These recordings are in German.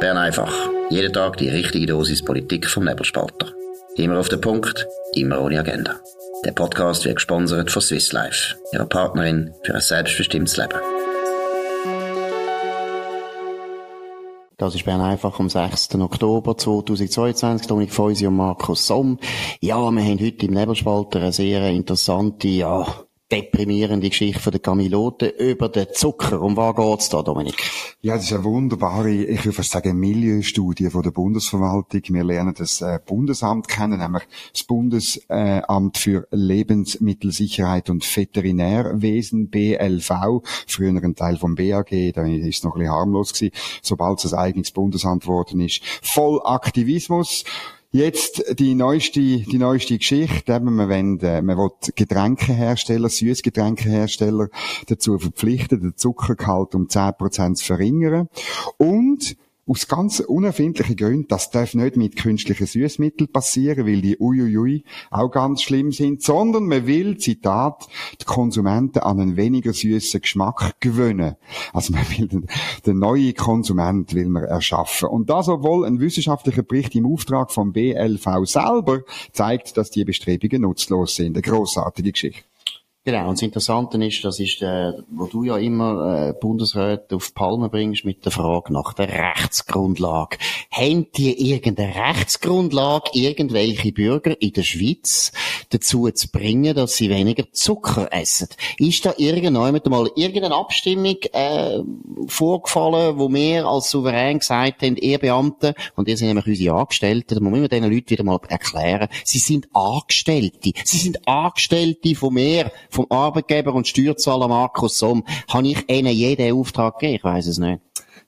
Bern einfach. Jeden Tag die richtige Dosis Politik vom Nebelspalter. Immer auf den Punkt, immer ohne Agenda. Der Podcast wird gesponsert von Swiss Life, ihrer Partnerin für ein selbstbestimmtes Leben. Das ist Bern einfach am 6. Oktober 2022. Dominik Feusi und Markus Somm. Ja, wir haben heute im Nebelspalter eine sehr interessante, ja, deprimierende Geschichte von der Camilote über den Zucker. Um was geht's da, Dominik? Ja, das ist eine wunderbare, ich würde fast sagen, Milieustudie von der Bundesverwaltung. Wir lernen das äh, Bundesamt kennen, nämlich das Bundesamt für Lebensmittelsicherheit und Veterinärwesen, BLV, früher ein Teil vom BAG, da ist es noch ein bisschen harmlos gewesen, sobald es ein eigenes Bundesamt geworden ist. Voll Aktivismus. Jetzt die neueste, die neueste Geschichte. Eben, man, wollen, äh, man will Getränkehersteller, Süßgetränkehersteller dazu verpflichten, den Zuckergehalt um 10% zu verringern. Und aus ganz unerfindlichen Gründen, das darf nicht mit künstlichen Süßmitteln passieren, weil die uiuiui auch ganz schlimm sind, sondern man will, Zitat, die Konsumenten an einen weniger süßen Geschmack gewöhnen. Also man will den, den neuen Konsument will man erschaffen. Und das, obwohl ein wissenschaftlicher Bericht im Auftrag vom BLV selber zeigt, dass die Bestrebungen nutzlos sind. Eine grossartige Geschichte. Genau, und das Interessante ist, das ist, äh, wo du ja immer äh, Bundesräte auf Palme bringst mit der Frage nach der Rechtsgrundlage. Haben die irgendeine Rechtsgrundlage, irgendwelche Bürger in der Schweiz dazu zu bringen, dass sie weniger Zucker essen? Ist da irgendjemand mal irgendeine Abstimmung äh, vorgefallen, wo wir als Souverän gesagt haben, ihr Beamten, und ihr sind nämlich unsere Angestellten, da muss man diesen Leuten wieder mal erklären, sie sind Angestellte. Sie sind Angestellte von mir, vom Arbeitgeber und Steuerzahler Markus Somm. Habe ich ihnen jeden Auftrag gegeben? Ich weiß es nicht.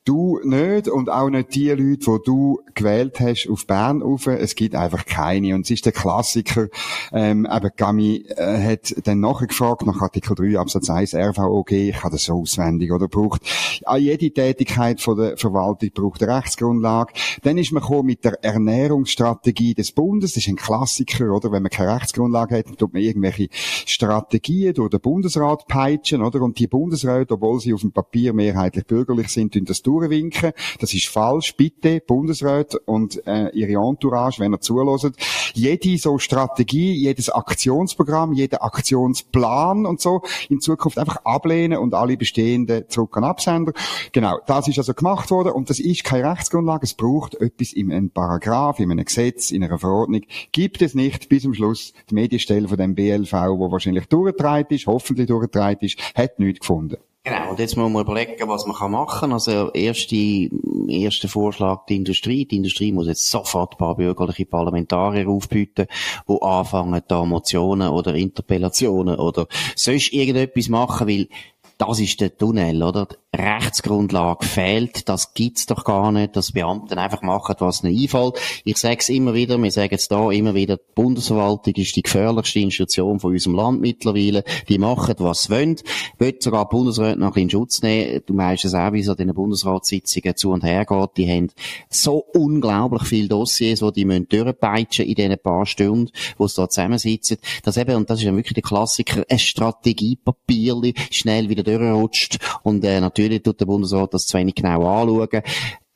Du nicht und auch nicht die Leute, die du gewählt hast auf Bern rauf. Es gibt einfach keine. Und es ist der Klassiker, ähm, eben Gami äh, hat dann nachgefragt nach Artikel 3 Absatz 1 RVOG, ich habe das so auswendig, oder braucht, auch jede Tätigkeit von der Verwaltung braucht eine Rechtsgrundlage. Dann ist man gekommen mit der Ernährungsstrategie des Bundes, das ist ein Klassiker, oder? Wenn man keine Rechtsgrundlage hat, dann tut man irgendwelche Strategien durch den Bundesrat peitschen, oder? Und die Bundesräte, obwohl sie auf dem Papier mehrheitlich bürgerlich sind, tun das durchwinken. Das ist falsch. Bitte, Bundesrat und äh, ihre Entourage, wenn ihr zulässt, jede so Strategie, jedes Aktionsprogramm, jeder Aktionsplan und so in Zukunft einfach ablehnen und alle bestehenden zurück an Absender. Genau, das ist also gemacht worden und das ist keine Rechtsgrundlage. Es braucht etwas in einem Paragraph, in einem Gesetz, in einer Verordnung. Gibt es nicht bis zum Schluss die Medienstelle von dem BLV, wo wahrscheinlich durchgetragen ist, hoffentlich durchgetragen ist, hat nichts gefunden. Genau, und jetzt muss man überlegen, was man machen kann. Also, erste, erster Vorschlag, die Industrie. Die Industrie muss jetzt sofort ein paar bürgerliche Parlamentarier aufbieten, die anfangen, da Motionen oder Interpellationen oder sonst irgendetwas machen, weil das ist der Tunnel, oder? Die Rechtsgrundlage fehlt, das gibt's doch gar nicht, dass Beamten einfach machen, was ihnen einfällt. Ich sage es immer wieder, wir sagen es da immer wieder, die Bundesverwaltung ist die gefährlichste Institution von unserem Land mittlerweile. Die machen, was sie wollen. Will sogar die Bundesräte noch in Schutz nehmen. Du meinst es auch, wie es an den Bundesratssitzungen zu und her geht. Die haben so unglaublich viele Dossiers, die die müssen durchpeitschen in diesen paar Stunden, wo sie da zusammensitzen. Das eben, und das ist ja wirklich der Klassiker, ein Strategiepapier, schnell wieder durchrutscht. Und äh, natürlich tut der Bundesrat das zu wenig genau anschauen.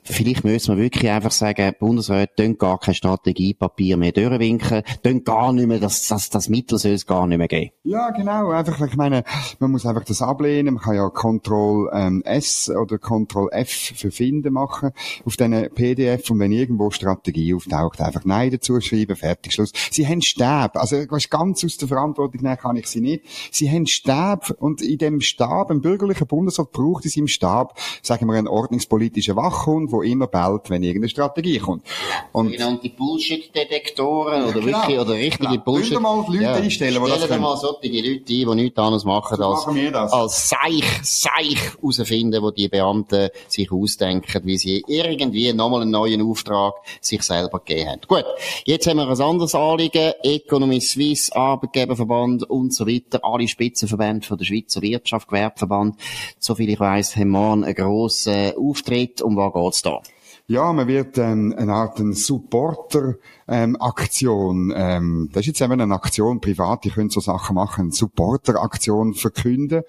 Vielleicht müssen wir wirklich einfach sagen, Bundesrat, tun gar kein Strategiepapier mehr durchwinken, tun gar nicht mehr, das, das, das Mittel soll es gar nicht mehr geben. Ja, genau, einfach, ich meine, man muss einfach das ablehnen, man kann ja Ctrl ähm, S oder Ctrl F für Finden machen auf diesen PDF und wenn irgendwo Strategie auftaucht, einfach Nein dazu schreiben, fertig, Schluss. Sie haben Stab, also weißt, ganz aus der Verantwortung nehmen kann ich sie nicht. Sie haben Stab. Und in dem Stab, ein bürgerlicher Bundesrat braucht es im Stab, sagen wir, einen ordnungspolitischen Wachhund, wo immer bellt, wenn irgendeine Strategie kommt. Und Sogenannte Bullshit-Detektoren oder Genau. wirklich, oder richtige Genau. Bullshit. Mal Leute einstellen, die das können? mal solche Leute ein, die nichts anderes machen, als, machen als Seich, Seich herausfinden, wo die Beamten sich ausdenken, wie sie irgendwie nochmal einen neuen Auftrag sich selber gegeben haben. Gut. Jetzt haben wir ein anderes Anliegen. Economy Suisse, Arbeitgeberverband und so weiter. Alle Spitzenverbände von der Schweizer Wirtschaft, Gewerbeverband. Soviel ich weiss, haben morgen einen grossen Auftritt. Um was geht's da? Ja, man wird ähm, eine Art Supporter ähm, Aktion. Ähm, das ist jetzt eben eine Aktion, privat, die können so Sachen machen, Supporter-Aktion verkünden.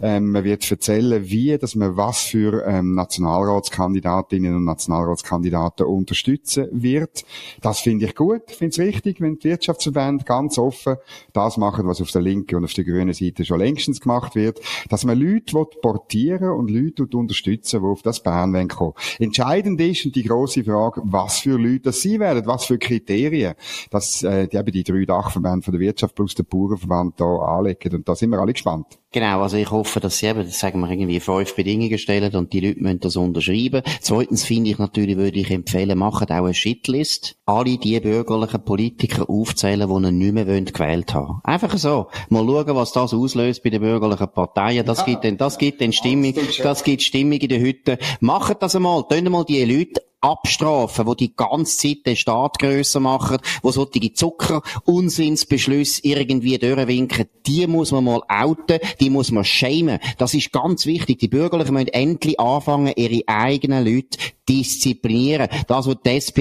Ähm, man wird erzählen, wie, dass man was für ähm, Nationalratskandidatinnen und Nationalratskandidaten unterstützen wird. Das finde ich gut, finde es richtig, wenn die Wirtschaftsverbände ganz offen das machen, was auf der linken und auf der grünen Seite schon längstens gemacht wird, dass man Leute portieren und Leute unterstützen, die auf das Bern kommen Entscheidend ist, und die grosse Frage, was für Leute das sie werden, was für Kriterien Kriterien, dass äh, die, eben die drei Dachverbände von der Wirtschaft plus der Bauernverband da anlegen. Und da sind wir alle gespannt. Genau, also ich hoffe, dass sie eben, sagen wir, irgendwie fünf Bedingungen stellen und die Leute müssen das unterschreiben. Zweitens finde ich natürlich, würde ich empfehlen, macht auch eine Shitlist. Alle die bürgerlichen Politiker aufzählen, die nicht mehr gewählt haben. Einfach so. Mal schauen, was das auslöst bei den bürgerlichen Parteien. Das ja. gibt dann, das gibt dann Stimmung, das gibt Stimmung in der Hütte. Macht das einmal. Tun mal die Leute abstrafen, wo die ganze Zeit den Staat grösser machen, wo solche Zucker, Unsinnsbeschlüsse irgendwie durchwinken, die muss man mal outen, die muss man schämen. Das ist ganz wichtig. Die Bürgerlichen müssen endlich anfangen, ihre eigenen Leute disziplinieren. Das, was die SP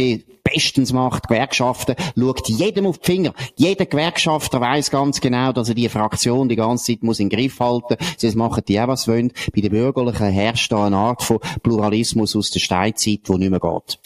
bestens macht, Gewerkschaften, schaut jedem auf die Finger. Jeder Gewerkschafter weiß ganz genau, dass er die Fraktion die ganze Zeit muss in den Griff halten. Sonst machen die auch was wollen. Bei den Bürgerlichen herrscht da eine Art von Pluralismus aus der Steinzeit, wo nicht mehr geht.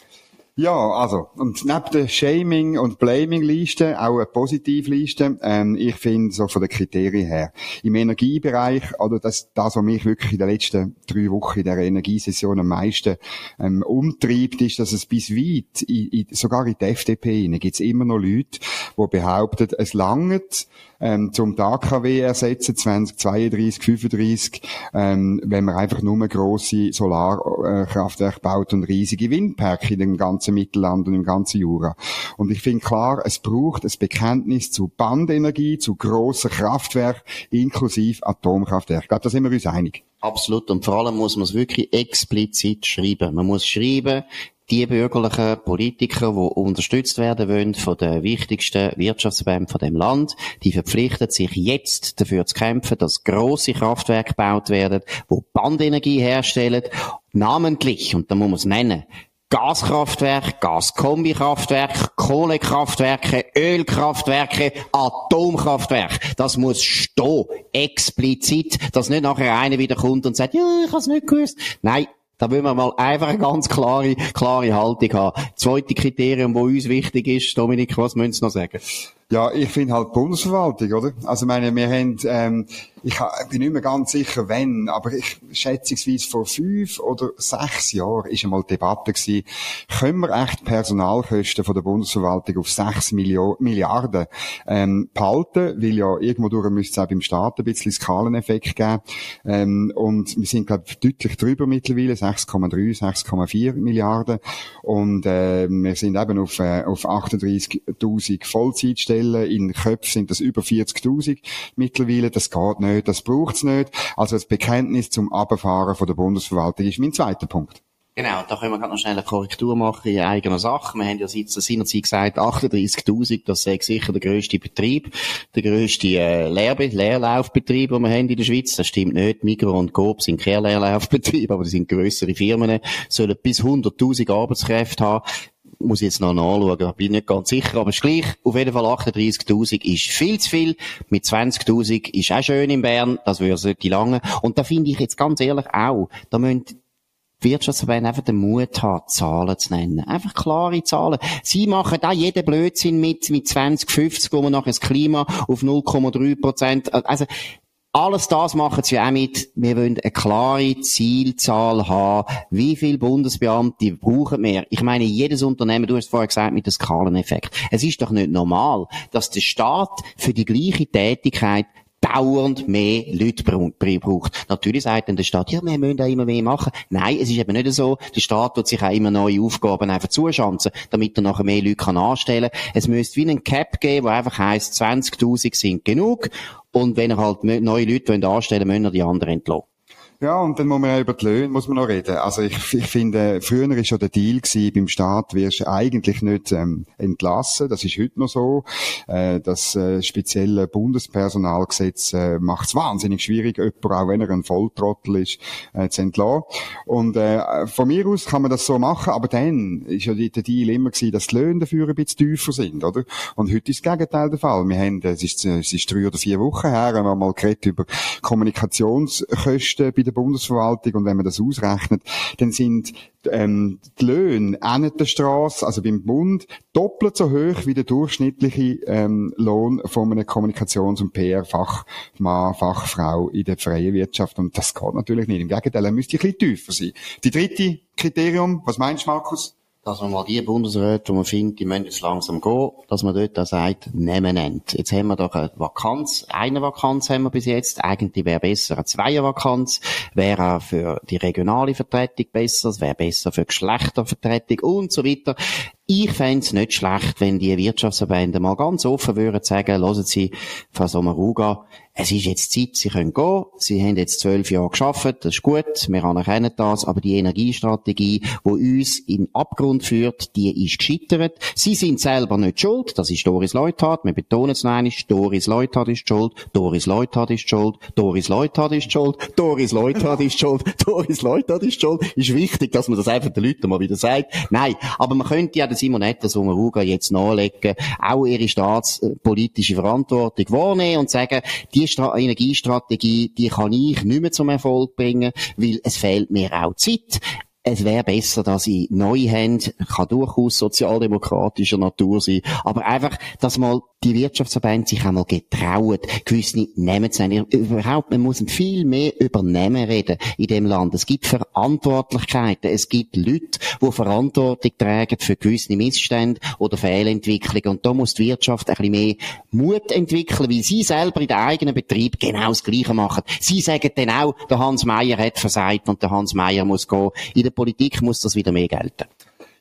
Ja, also, und neben der Shaming- und Blaming-Liste auch eine Positivliste. Ähm, ich finde, so von den Kriterien her, im Energiebereich, oder das, das, was mich wirklich in den letzten drei Wochen in der Energiesession am meisten ähm, umtreibt, ist, dass es bis weit, in, in, sogar in der FDP gibt es immer noch Leute, die behaupten, es langt, ähm, zum AKW ersetzen, 2032, 35, ähm, wenn man einfach nur grosse Solarkraftwerke baut und riesige Windparks in dem ganzen Mittelland und im ganzen Jura. Und ich finde klar, es braucht ein Bekenntnis zu Bandenergie, zu grossen Kraftwerken, inklusive Atomkraftwerken. Ich glaube, da sind wir uns einig. Absolut. Und vor allem muss man es wirklich explizit schreiben. Man muss schreiben, die bürgerlichen Politiker, die unterstützt werden wollen von den wichtigsten Wirtschaftsverbänden von dem Land, die verpflichten sich jetzt dafür zu kämpfen, dass große Kraftwerke gebaut werden, wo Bandenergie herstellen, namentlich, und da muss man es nennen, Gaskraftwerke, Gaskombikraftwerke, Kohlekraftwerke, Ölkraftwerke, Atomkraftwerke. Das muss stehen, explizit, dass nicht nachher einer wieder kommt und sagt, ja, ich hab's nicht gewusst. Nein, da wollen wir mal einfach eine ganz klare, klare Haltung haben. Zweite Kriterium, das uns wichtig ist, Dominik, was müssen Sie noch sagen? Ja, ich finde halt Bundesverwaltung, oder? Also, meine, wir haben, ähm, ich bin nicht mehr ganz sicher, wenn, aber ich schätzungsweise vor fünf oder sechs Jahren ist einmal Debatte gewesen, können wir echt Personalkosten von der Bundesverwaltung auf sechs Milliarden ähm, behalten, weil ja irgendwo durch müsste es auch beim Staat ein bisschen Skaleneffekt geben. Ähm, und wir sind, glaube ich, deutlich drüber mittlerweile, 6,3, 6,4 Milliarden. Und äh, wir sind eben auf, äh, auf 38.000 Vollzeitstellen. In Köpfen sind das über 40.000 mittlerweile. Das geht nicht das braucht's nicht. Also das Bekenntnis zum Abfahren von der Bundesverwaltung ist mein zweiter Punkt. Genau, da können wir gerade noch schnell eine Korrektur machen in eigener Sache. Wir haben ja seinerzeit gesagt, 38.000, das sei sicher der grösste Betrieb, der grösste äh, Lehr Leerlaufbetrieb, den wir haben in der Schweiz. Das stimmt nicht. Migros und Coop sind keine Leerlaufbetriebe, aber die sind grössere Firmen, sollen bis 100.000 Arbeitskräfte haben muss ich jetzt noch nachschauen, bin nicht ganz sicher, aber ist gleich. Auf jeden Fall 38.000 ist viel zu viel. Mit 20.000 ist auch schön in Bern, das würde die lange. Und da finde ich jetzt ganz ehrlich auch, da müssen Wirtschaftsverbände einfach den Mut haben, Zahlen zu nennen. Einfach klare Zahlen. Sie machen da jeden Blödsinn mit, mit 2050, wo man nachher das Klima auf 0,3 Prozent, also, alles das machen sie auch mit. Wir wollen eine klare Zielzahl haben. Wie viele Bundesbeamte brauchen wir? Ich meine, jedes Unternehmen, du hast vorher gesagt, mit dem Skaleneffekt. Es ist doch nicht normal, dass der Staat für die gleiche Tätigkeit dauernd mehr Leute braucht. Natürlich sagt dann der Staat, ja, wir müssen da immer mehr machen. Nein, es ist eben nicht so. Der Staat wird sich auch immer neue Aufgaben einfach zuschanzen, damit er nachher mehr Leute kann anstellen kann. Es müsste wie einen Cap geben, der einfach heisst, 20.000 sind genug und wenn er halt neue Leute anstellen will, müssen er die anderen entlassen. Ja, und dann muss man auch über die Löhne muss man noch reden. Also ich, ich finde, früher war schon der Deal gewesen, beim Staat wirst du eigentlich nicht ähm, entlassen. Das ist heute noch so. Äh, das äh, spezielle Bundespersonalgesetz äh, macht es wahnsinnig schwierig, jemanden, auch wenn er ein Volltrottel ist, äh, zu entlassen. Und äh, von mir aus kann man das so machen, aber dann ist ja der Deal immer gewesen, dass die Löhne dafür ein bisschen tiefer sind, oder? Und heute ist das Gegenteil der Fall. Wir haben, es ist, es ist drei oder vier Wochen her, haben wir mal geredet über Kommunikationskosten bei der Bundesverwaltung und wenn man das ausrechnet, dann sind ähm, die Löhne an der Straße, also beim Bund, doppelt so hoch wie der durchschnittliche ähm, Lohn von einem Kommunikations- und PR-Fachmann, Fachfrau in der freien Wirtschaft. Und das geht natürlich nicht. Im Gegenteil, er müsste ein bisschen tiefer sein. Die dritte Kriterium, was meinst du, Markus? Dass man mal die Bundesräte, die man findet, die müssen jetzt langsam gehen, dass man dort auch sagt, nehmen nennt. Jetzt haben wir doch eine Vakanz, eine Vakanz haben wir bis jetzt, eigentlich wäre besser eine Zweiervakanz, wäre auch für die regionale Vertretung besser, es wäre besser für Geschlechtervertretung und so weiter. Ich fände es nicht schlecht, wenn die Wirtschaftsverbände mal ganz offen würden sagen, hören Sie, Frau Sommaruga, es ist jetzt Zeit, Sie können gehen. Sie haben jetzt zwölf Jahre geschafft, das ist gut, wir anerkennen das, aber die Energiestrategie, die uns in Abgrund führt, die ist gescheitert. Sie sind selber nicht schuld, das ist Doris Leuthard, wir betonen es noch Doris Leuthard ist schuld, Doris Leuthard ist schuld, Doris Leuthard ist schuld, Doris Leuthard ist schuld, Doris Leuthard ist schuld. Ist wichtig, dass man das einfach den Leuten mal wieder sagt. Nein, aber man könnte ja das Simonetta Sommaruga jetzt nachlegen, auch ihre staatspolitische Verantwortung wahrnehmen und sagen, die Stra Energiestrategie, die kann ich nicht mehr zum Erfolg bringen, weil es fehlt mir auch Zeit es wäre besser, dass sie neu haben, kann durchaus sozialdemokratischer Natur sein, aber einfach, dass mal die Wirtschaftsverbände sich einmal getrauen, gewisse Nehmen zu nehmen. Überhaupt, man muss viel mehr über Nehmen reden in dem Land. Es gibt Verantwortlichkeiten, es gibt Leute, die Verantwortung tragen für gewisse Missstände oder Fehlentwicklungen. Und da muss die Wirtschaft ein bisschen mehr Mut entwickeln, weil sie selber in den eigenen Betrieb genau das Gleiche machen. Sie sagen dann auch, der Hans Meier hat versagt und der Hans Meier muss gehen. Der Politik muss das wieder mehr gelten.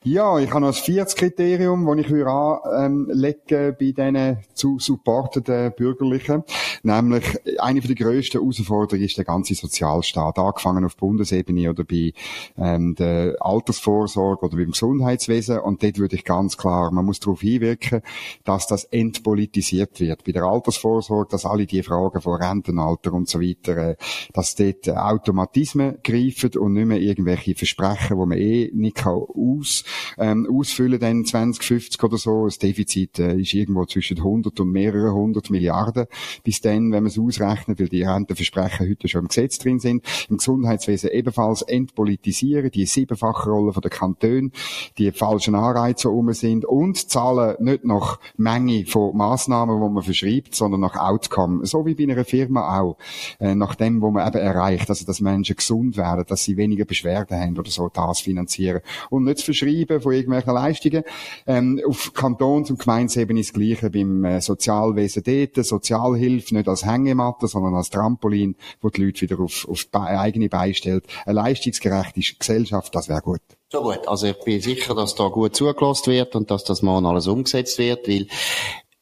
Ja, ich habe noch ein viertes Kriterium, das ich anlegen ähm, bei diesen zu supportenden Bürgerlichen. Nämlich, eine der grössten Herausforderungen ist der ganze Sozialstaat. Angefangen auf Bundesebene oder bei ähm, der Altersvorsorge oder beim Gesundheitswesen. Und dort würde ich ganz klar, man muss darauf hinwirken, dass das entpolitisiert wird. Bei der Altersvorsorge, dass alle die Fragen von Rentenalter und so weiter, äh, dass dort Automatismen greifen und nicht mehr irgendwelche Versprechen, die man eh nicht aus ähm, ausfüllen dann 2050 oder so. Das Defizit äh, ist irgendwo zwischen 100 und mehreren hundert Milliarden bis dann, wenn man es ausrechnet, weil die Rentenversprechen heute schon im Gesetz drin sind. Im Gesundheitswesen ebenfalls entpolitisieren, die siebenfache Rolle der Kantone, die falschen Anreize um sind und zahlen nicht nach Menge von Massnahmen, wo man verschreibt, sondern nach Outcome. So wie bei einer Firma auch. Äh, nach dem, wo man eben erreicht, also dass Menschen gesund werden, dass sie weniger Beschwerden haben oder so, das finanzieren. Und nicht verschreiben, Betreiben von irgendwelchen Leistungen. Ähm, auf Kantons- und Gemeinsebene ist das Gleiche beim äh, Sozialwesen dort. Sozialhilfe nicht als Hängematte, sondern als Trampolin, wo die Leute wieder auf, auf eigene Beine stellt. Eine leistungsgerechte Gesellschaft, das wäre gut. So gut. Also ich bin sicher, dass da gut zugelassen wird und dass das morgen alles umgesetzt wird, weil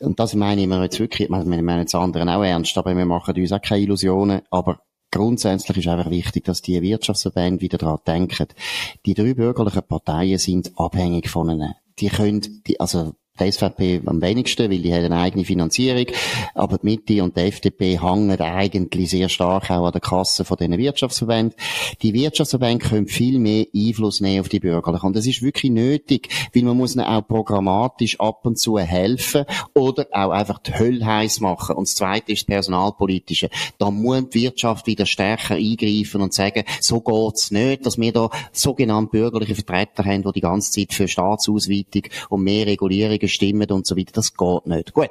und das meine ich mir jetzt wirklich, wir meinen das anderen auch ernst, aber wir machen uns auch keine Illusionen, aber grundsätzlich ist einfach wichtig, dass die Wirtschaftsverbände wieder daran denken. Die drei bürgerlichen Parteien sind abhängig voneinander. Die können, die, also die SVP am wenigsten, weil die hat eine eigene Finanzierung. Aber die Mitte und die FDP hängen eigentlich sehr stark auch an der Kasse von diesen Wirtschaftsverbänden. Die Wirtschaftsverbände können viel mehr Einfluss nehmen auf die Bürgerlichen. Und das ist wirklich nötig, weil man muss ihnen auch programmatisch ab und zu helfen oder auch einfach die Hölle heiß machen. Und das Zweite ist das Personalpolitische. Da muss die Wirtschaft wieder stärker eingreifen und sagen, so geht's nicht, dass wir da sogenannte bürgerliche Vertreter haben, die die ganze Zeit für Staatsausweitung und mehr Regulierungen stimmen und so weiter. Das geht nicht. Gut.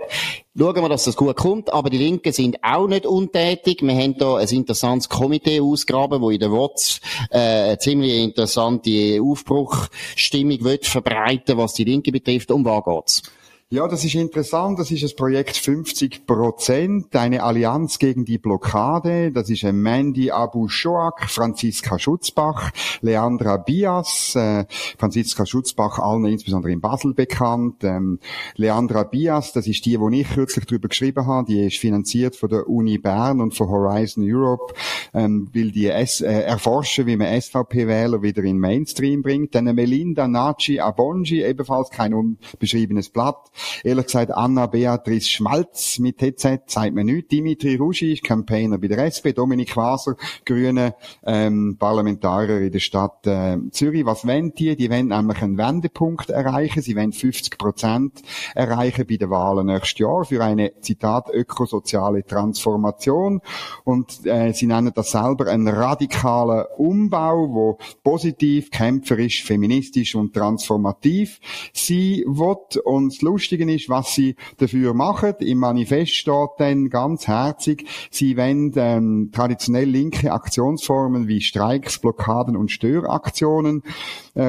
Schauen wir, dass das gut kommt. Aber die Linken sind auch nicht untätig. Wir haben da ein interessantes Komitee ausgraben, wo in der WOTS äh, eine ziemlich interessante Aufbruchstimmung wird verbreiten, was die Linke betrifft. Um was geht's? Ja, das ist interessant. Das ist das Projekt 50 Prozent, eine Allianz gegen die Blockade. Das ist Mandy Abu Shoak, Franziska Schutzbach, Leandra Bias, äh, Franziska Schutzbach, allen insbesondere in Basel bekannt. Ähm, Leandra Bias, das ist die, wo ich kürzlich darüber geschrieben habe. Die ist finanziert von der Uni Bern und von Horizon Europe, ähm, will die S äh, erforschen, wie man SVP-Wähler wieder in Mainstream bringt. Dann Melinda Naci Abongi, ebenfalls kein unbeschriebenes Blatt Ehrlich gesagt, Anna Beatrice Schmalz mit TZ sagt mir nichts. Dimitri Rugi ist Campaigner bei der SP. Dominik Waser, Grüne, ähm, Parlamentarier in der Stadt äh, Zürich. Was wollen die? Die wollen nämlich einen Wendepunkt erreichen. Sie wollen 50 Prozent erreichen bei den Wahlen nächstes Jahr für eine, Zitat, ökosoziale Transformation. Und äh, sie nennen das selber einen radikalen Umbau, wo positiv, kämpferisch, feministisch und transformativ sie wird. Und das Lustige ist, was sie dafür machen. Im Manifest steht dann ganz herzig, sie wollen ähm, traditionell linke Aktionsformen wie Streiks, Blockaden und Störaktionen,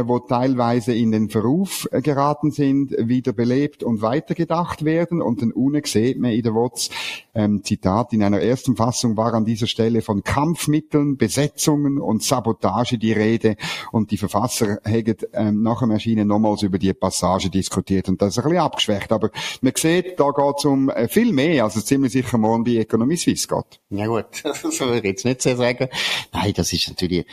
wo teilweise in den Verruf äh, geraten sind, wieder belebt und weitergedacht werden. Und dann UNE sieht man in der WOTS, ähm, Zitat, in einer ersten Fassung war an dieser Stelle von Kampfmitteln, Besetzungen und Sabotage die Rede und die Verfasser hätten ähm, nach dem Erschienen nochmals über die Passage diskutiert und das ist ein bisschen abgeschwächt. Aber man sieht, da geht es um äh, viel mehr, als es ziemlich sicher morgen bei Economy Suisse geht. Ja gut, das würde ich jetzt nicht so sagen. Nein, das ist natürlich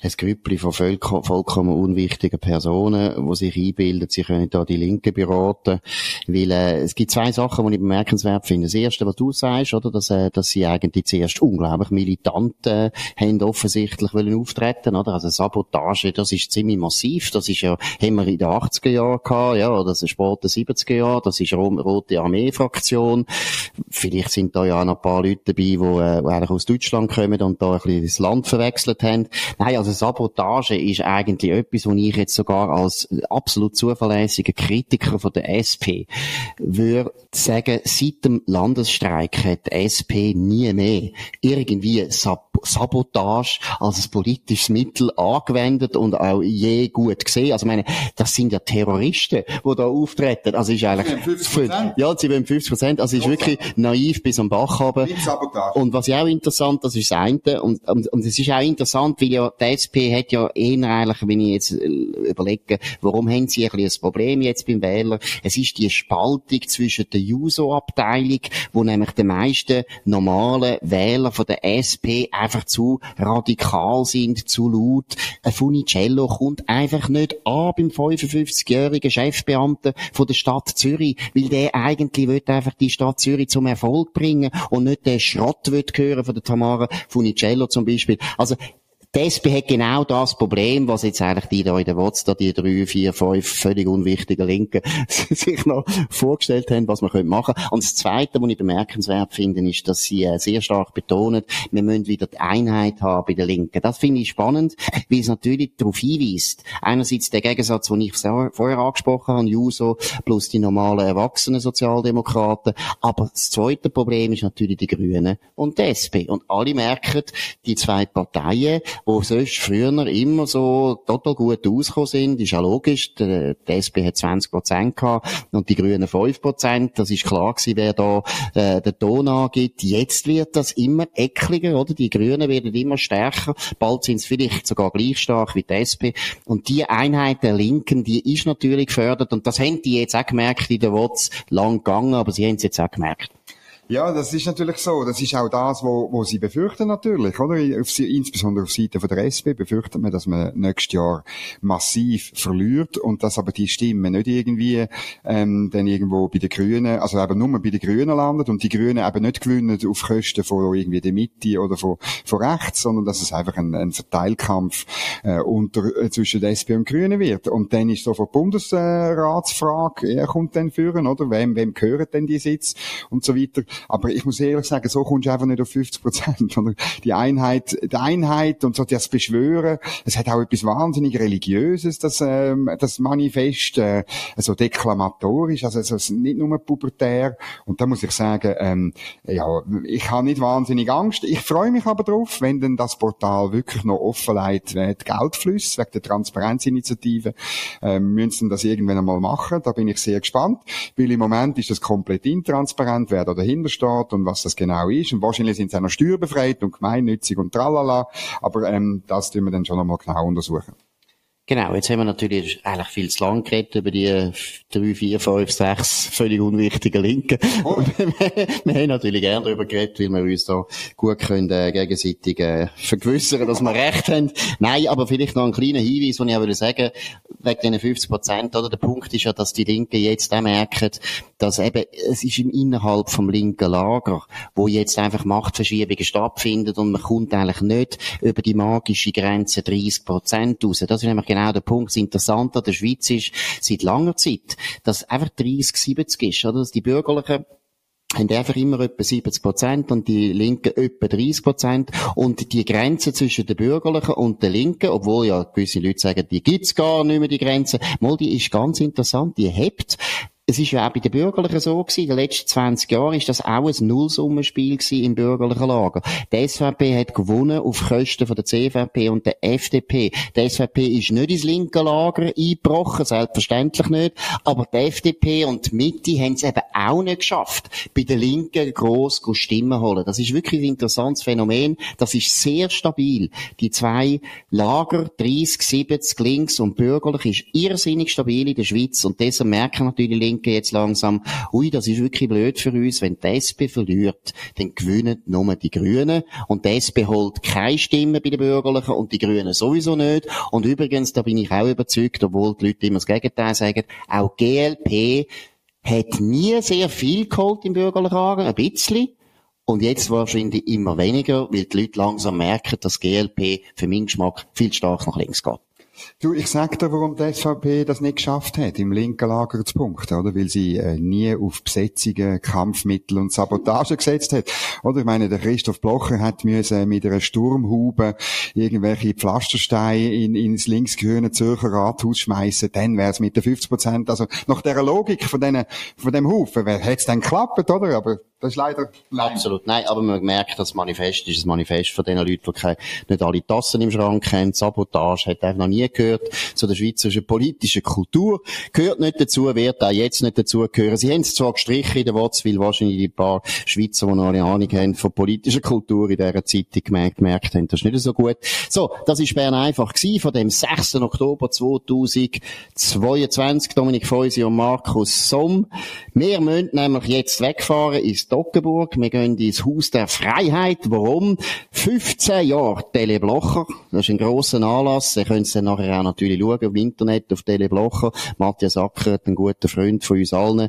ein Grüppli von vollkommen unwichtigen Personen, die sich einbilden, sie können da die Linke beraten. Weil äh, es gibt zwei Sachen, die ich bemerkenswert finde. Das erste, was du sagst, oder, dass, äh, dass sie eigentlich zuerst unglaublich militant äh, haben offensichtlich wollen auftreten, oder? Also Sabotage, das ist ziemlich massiv. Das ist ja, haben wir in den 80er Jahren gehabt, ja, oder späten 70er Jahren. Das ist Rote Armee-Fraktion. Vielleicht sind da ja auch noch ein paar Leute dabei, die, äh, die eigentlich aus Deutschland kommen und da ein bisschen das Land verwechselt haben. Nein, also Sabotage ist eigentlich etwas, was ich jetzt sogar als absolut zuverlässiger Kritiker von der SP würde sagen, seit dem Landesstreik hat die SP nie mehr irgendwie Sabotage als ein politisches Mittel angewendet und auch je gut gesehen. Also ich meine, das sind ja Terroristen, die da auftreten. Also ist eigentlich, ja, sie wollen 50 Prozent. Also ist wirklich naiv bis am Bach haben. Und was ja auch interessant, das ist das eine. Und, und, und es ist auch interessant, weil ja, die SP hat ja eher eigentlich, wenn ich jetzt äh, überlege, warum haben sie ein bisschen ein Problem jetzt beim Wähler? Es ist die Spaltung zwischen der Juso-Abteilung, wo nämlich die meisten normalen Wähler von der SP einfach zu radikal sind, zu laut. Ein Funicello kommt einfach nicht an beim 55-jährigen Chefbeamten von der Stadt Zürich, weil der eigentlich will einfach die Stadt Zürich zum Erfolg bringen und nicht den Schrott will hören von der Tamara Funicello zum Beispiel. Also die SP hat genau das Problem, was jetzt eigentlich die da in der WOTS, da die drei, vier, fünf völlig unwichtigen Linken sich noch vorgestellt haben, was man machen könnte. Und das Zweite, was ich bemerkenswert finde, ist, dass sie äh, sehr stark betonen, wir müssen wieder die Einheit haben bei den Linken. Das finde ich spannend, weil es natürlich darauf hinweist. Einerseits der Gegensatz, den ich vorher angesprochen habe, Juso plus die normalen erwachsenen Sozialdemokraten. Aber das zweite Problem ist natürlich die Grünen und die SP. Und alle merken, die zwei Parteien, wo sonst früher immer so total gut ausgekommen sind. Ist ja logisch. Die, die SP hat 20 Prozent gehabt und die Grünen 5 Prozent. Das ist klar gewesen, wer da äh, den Ton angibt. Jetzt wird das immer eckliger, oder? Die Grünen werden immer stärker. Bald sind es vielleicht sogar gleich stark wie die SP. Und die Einheit der Linken, die ist natürlich gefördert. Und das haben die jetzt auch gemerkt in der WOTS lang gegangen, aber sie haben es jetzt auch gemerkt. Ja, das ist natürlich so. Das ist auch das, wo, wo sie befürchten natürlich, oder? Auf, insbesondere auf Seite von der SP befürchtet man, dass man nächstes Jahr massiv verliert und dass aber die Stimme nicht irgendwie ähm, dann irgendwo bei den Grünen, also eben nur bei den Grünen landet und die Grünen eben nicht gewinnen auf Kosten von irgendwie der Mitte oder von, von rechts, sondern dass es einfach ein, ein Verteilkampf äh, unter, äh, zwischen der SP und Grünen wird. Und dann ist so von Bundesratsfrage, er kommt dann führen, oder? Wem, wem gehören denn die Sitz und so weiter. Aber ich muss ehrlich sagen, so kommst du einfach nicht auf 50 Prozent. Die Einheit, die Einheit und so das Beschwören, es hat auch etwas wahnsinnig Religiöses, das, ähm, das Manifest, äh, so deklamatorisch, also, also nicht nur pubertär. Und da muss ich sagen, ähm, ja, ich habe nicht wahnsinnig Angst. Ich freue mich aber drauf, wenn denn das Portal wirklich noch offen leitet, die Geldflüsse wegen der Transparenzinitiative, ähm, müssen das irgendwann einmal machen. Da bin ich sehr gespannt, weil im Moment ist das komplett intransparent, wer da dahinter steht und was das genau ist. Und wahrscheinlich sind sie auch noch steuerbefreit und gemeinnützig und tralala. Aber ähm, das tun wir dann schon einmal genau untersuchen. Genau, jetzt haben wir natürlich eigentlich viel zu lang geredet über die drei, vier, fünf, sechs völlig unwichtigen Linken. Oh. Und wir, wir, haben natürlich gerne darüber geredet, weil wir uns da gut können, äh, gegenseitig äh, vergewissern, dass wir recht haben. Nein, aber vielleicht noch ein kleiner Hinweis, den ich auch würde sagen, wegen diesen 50 Prozent, oder? Der Punkt ist ja, dass die Linken jetzt auch merken, dass eben, es ist im innerhalb vom linken Lager, wo jetzt einfach Machtverschiebungen stattfinden und man kommt eigentlich nicht über die magische Grenze 30 Prozent raus. Das ist nämlich genau genau der Punkt. Das Interessante an der Schweiz ist seit langer Zeit, dass einfach 30, 70 ist, oder? Dass die Bürgerlichen haben einfach immer etwa 70 Prozent und die Linken etwa 30 Prozent. Und die Grenze zwischen den Bürgerlichen und den Linken, obwohl ja gewisse Leute sagen, die gibt's gar nicht mehr, die Grenze, mal, die ist ganz interessant, die hebt es ist ja auch bei den Bürgerlichen so gewesen. In den letzten 20 Jahren ist das auch ein Nullsummenspiel gewesen im bürgerlichen Lager. Die SVP hat gewonnen auf Kosten von der CVP und der FDP. Die SVP ist nicht ins linke Lager eingebrochen, selbstverständlich nicht. Aber die FDP und die Mitte haben es eben auch nicht geschafft, bei den Linken gross Stimmen holen. Das ist wirklich ein interessantes Phänomen. Das ist sehr stabil. Die zwei Lager, 30, 70, links und bürgerlich, ist irrsinnig stabil in der Schweiz. Und deshalb merken natürlich die Linken, denken jetzt langsam, ui, das ist wirklich blöd für uns, wenn die SP verliert, dann gewinnen nur die Grünen und die SP holt keine Stimme bei den Bürgerlichen und die Grünen sowieso nicht. Und übrigens, da bin ich auch überzeugt, obwohl die Leute immer das Gegenteil sagen, auch GLP hat nie sehr viel geholt im bürgerlichen Lager, ein bisschen. Und jetzt wahrscheinlich immer weniger, weil die Leute langsam merken, dass GLP für meinen Geschmack viel stark nach links geht. Du, ich sag dir, warum die SVP das nicht geschafft hat, im linken Lager zu punkten, oder? Weil sie äh, nie auf Besetzungen, Kampfmittel und Sabotage gesetzt hat. Oder? Ich meine, der Christoph Blocher hat müssen mit einer Sturmhaube irgendwelche Pflastersteine in, ins linksgrüne Zürcher Rathaus schmeißen, dann wäre es mit den 50 Prozent, also nach der Logik von, denen, von dem Haufen, hätte es dann geklappt, oder? Aber das ist leider nein. Absolut. Nein, aber man merkt, das Manifest ist ein Manifest von den Leuten, die keine, nicht alle Tassen im Schrank haben. Sabotage hat einfach noch nie gehört zu der schweizerischen politischen Kultur. Gehört nicht dazu, wird auch jetzt nicht dazu gehören. Sie haben es zwar gestrichen in der Watz, weil wahrscheinlich die paar Schweizer, die noch eine Ahnung haben von politischer Kultur in dieser Zeitung gemerkt, gemerkt haben, das ist nicht so gut. So, das ist Bern einfach gewesen, von dem 6. Oktober 2022. Dominik Feusi und Markus Somm. Wir müssen nämlich jetzt wegfahren ins Stockenburg. Wir gehen ins Haus der Freiheit. Warum? 15 Jahre Tele Blocher. Das ist ein grosser Anlass. Ihr könnt es dann nachher auch natürlich schauen im Internet auf Tele Blocher. Matthias Acker, ein guter Freund von uns allen.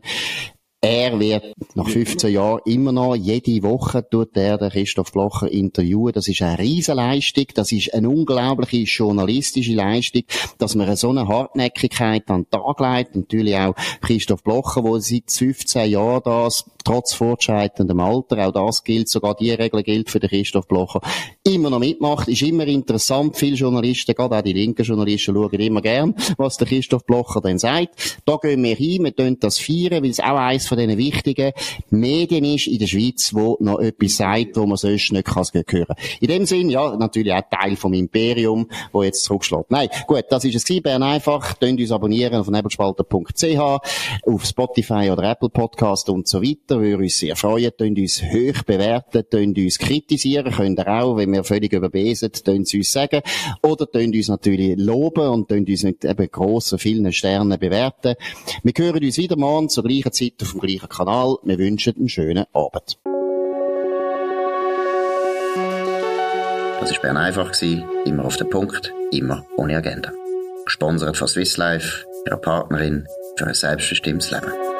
Er wird nach 15 Jahren immer noch, jede Woche tut er den Christoph Blocher interviewen. Das ist eine Riesenleistung. Das ist eine unglaubliche journalistische Leistung, dass man so eine Hartnäckigkeit an den Tag legt. Natürlich auch Christoph Blocher, der seit 15 Jahren das trotz fortschreitendem Alter, auch das gilt, sogar die Regel gilt für den Christoph Blocher, immer noch mitmacht, ist immer interessant. Viele Journalisten, gerade auch die linken Journalisten, schauen immer gern, was der Christoph Blocher dann sagt. Da gehen wir hin, wir tun das feiern, weil es auch eines von diesen wichtigen Medien ist in der Schweiz, wo noch etwas sagt, wo man sonst nicht kann hören In dem Sinn, ja, natürlich auch Teil vom Imperium, wo jetzt zurückschlägt. Nein, gut, das ist es gewesen, Bern einfach. Könnt uns abonnieren auf nebelspalter.ch, auf Spotify oder Apple Podcast und so weiter würde uns sehr freuen. Tönt uns hoch bewerten, tönt uns kritisieren, könnt ihr auch, wenn wir völlig überbesen, tönt es uns sagen. Oder tönt uns natürlich loben und tönt uns mit eben grossen, vielen Sternen bewerten. Wir hören uns wieder morgen zur gleichen Zeit auf dem gleichen Kanal. Wir wünschen einen schönen Abend. Das war Bern einfach, immer auf den Punkt, immer ohne Agenda. Gesponsert von Swiss Life, ihrer Partnerin für ein selbstbestimmtes Leben.